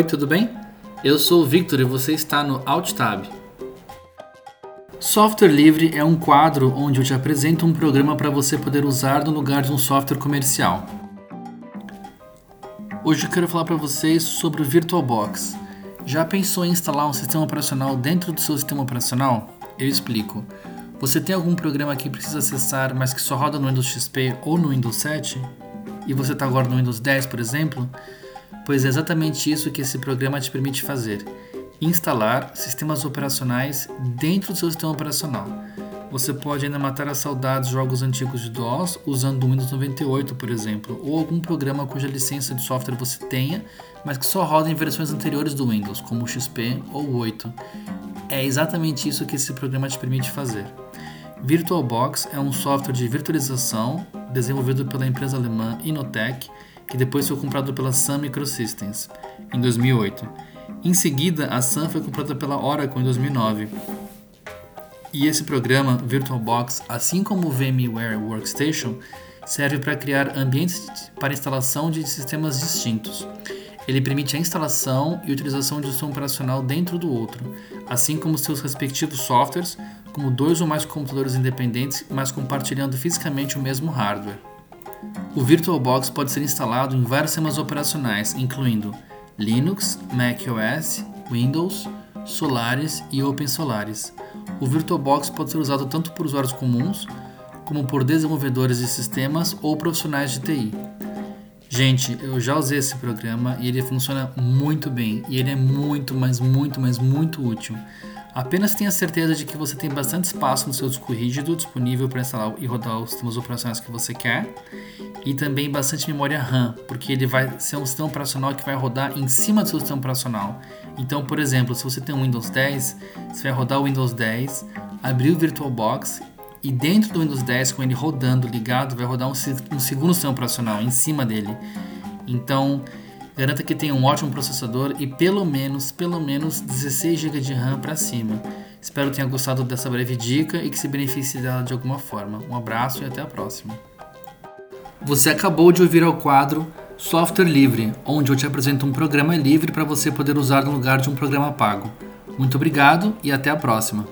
Oi, tudo bem? Eu sou o Victor e você está no AltTab. Software livre é um quadro onde eu te apresento um programa para você poder usar no lugar de um software comercial. Hoje eu quero falar para vocês sobre o VirtualBox. Já pensou em instalar um sistema operacional dentro do seu sistema operacional? Eu explico. Você tem algum programa que precisa acessar, mas que só roda no Windows XP ou no Windows 7? E você está agora no Windows 10, por exemplo? Pois é exatamente isso que esse programa te permite fazer: instalar sistemas operacionais dentro do seu sistema operacional. Você pode ainda matar a saudades de jogos antigos de DOS usando o Windows 98, por exemplo, ou algum programa cuja licença de software você tenha, mas que só roda em versões anteriores do Windows, como o XP ou o 8. É exatamente isso que esse programa te permite fazer. VirtualBox é um software de virtualização desenvolvido pela empresa alemã Inotech, que depois foi comprado pela Sun Microsystems em 2008. Em seguida, a Sun foi comprada pela Oracle em 2009. E esse programa, VirtualBox, assim como o VMware Workstation, serve para criar ambientes para instalação de sistemas distintos. Ele permite a instalação e utilização de um sistema operacional dentro do outro, assim como seus respectivos softwares, como dois ou mais computadores independentes, mas compartilhando fisicamente o mesmo hardware. O VirtualBox pode ser instalado em vários sistemas operacionais, incluindo Linux, macOS, Windows, Solaris e OpenSolaris. O VirtualBox pode ser usado tanto por usuários comuns, como por desenvolvedores de sistemas ou profissionais de TI. Gente, eu já usei esse programa e ele funciona muito bem e ele é muito, mas muito, mas muito útil. Apenas tenha certeza de que você tem bastante espaço no seu disco rígido disponível para instalar e rodar os sistemas operacionais que você quer e também bastante memória RAM, porque ele vai ser um sistema operacional que vai rodar em cima do seu sistema operacional. Então, por exemplo, se você tem um Windows 10, você vai rodar o Windows 10, abrir o VirtualBox e dentro do Windows 10, com ele rodando, ligado, vai rodar um, um segundo sistema operacional em cima dele. Então, garanta que tenha um ótimo processador e pelo menos, pelo menos 16 GB de RAM para cima. Espero que tenha gostado dessa breve dica e que se beneficie dela de alguma forma. Um abraço e até a próxima. Você acabou de ouvir ao quadro Software Livre, onde eu te apresento um programa livre para você poder usar no lugar de um programa pago. Muito obrigado e até a próxima.